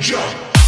jump.